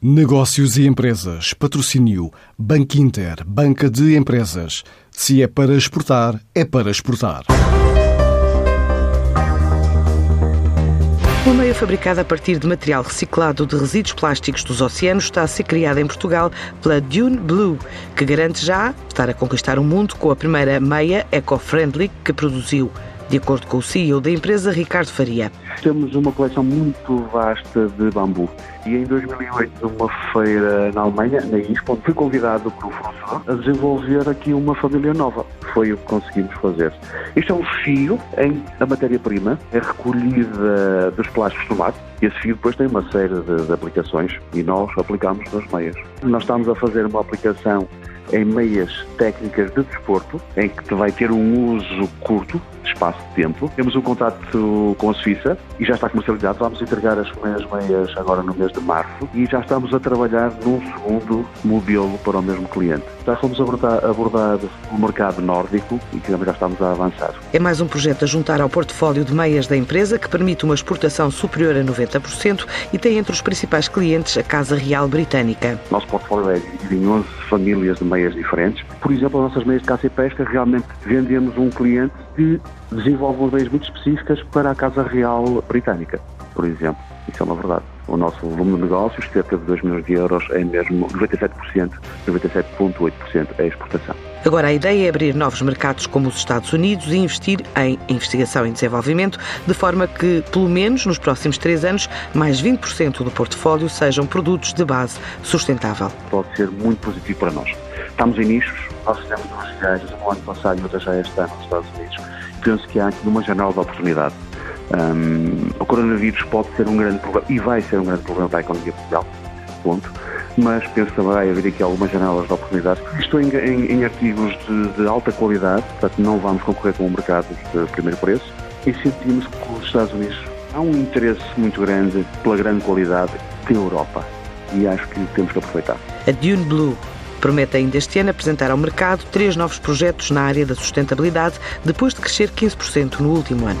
Negócios e empresas. Patrocínio. Banco Inter. Banca de empresas. Se é para exportar, é para exportar. Uma meia fabricada a partir de material reciclado de resíduos plásticos dos oceanos está a ser criada em Portugal pela Dune Blue, que garante já estar a conquistar o mundo com a primeira meia eco-friendly que produziu de acordo com o CEO da empresa, Ricardo Faria. Temos uma coleção muito vasta de bambu. E em 2008, numa feira na Alemanha, na ISPO, fui convidado pelo fornecedor a desenvolver aqui uma família nova. Foi o que conseguimos fazer. Isto é um fio em a matéria-prima, é recolhida dos plásticos do mar. E esse fio depois tem uma série de, de aplicações e nós aplicamos nas meias. Nós estamos a fazer uma aplicação em meias técnicas de desporto, em que vai ter um uso curto, espaço de tempo. Temos um contato com a Suíça e já está comercializado. Vamos entregar as primeiras meias agora no mês de março e já estamos a trabalhar num segundo modelo para o mesmo cliente. Já fomos abordar, abordar o mercado nórdico e também já estamos a avançar. É mais um projeto a juntar ao portfólio de meias da empresa que permite uma exportação superior a 90% e tem entre os principais clientes a Casa Real Britânica. Nosso portfólio é dividido em 11 famílias de meias diferentes. Por exemplo, as nossas meias de caça e pesca realmente vendemos um cliente que desenvolve meias muito específicas para a Casa Real Britânica, por exemplo. Isso é uma verdade. O nosso volume de negócios, cerca de 2 milhões de euros, é mesmo 97%, 97,8% é exportação. Agora, a ideia é abrir novos mercados como os Estados Unidos e investir em investigação e desenvolvimento, de forma que, pelo menos nos próximos três anos, mais 20% do portfólio sejam produtos de base sustentável. Pode ser muito positivo para nós. Estamos em nichos, nós fizemos duas viagens, um ano passado e outra já este ano nos Estados Unidos. Penso que há aqui uma janela de oportunidade. Um, o coronavírus pode ser um grande problema e vai ser um grande problema para a economia mundial. Ponto. Mas penso vai haver aqui algumas janelas de oportunidade. Estou em, em, em artigos de, de, alta qualidade, portanto não vamos concorrer com o mercado de primeiro preço e sentimos que os Estados Unidos há um interesse muito grande pela grande qualidade da Europa e acho que temos que aproveitar. A Dune Blue promete ainda este ano apresentar ao mercado três novos projetos na área da sustentabilidade, depois de crescer 15% no último ano.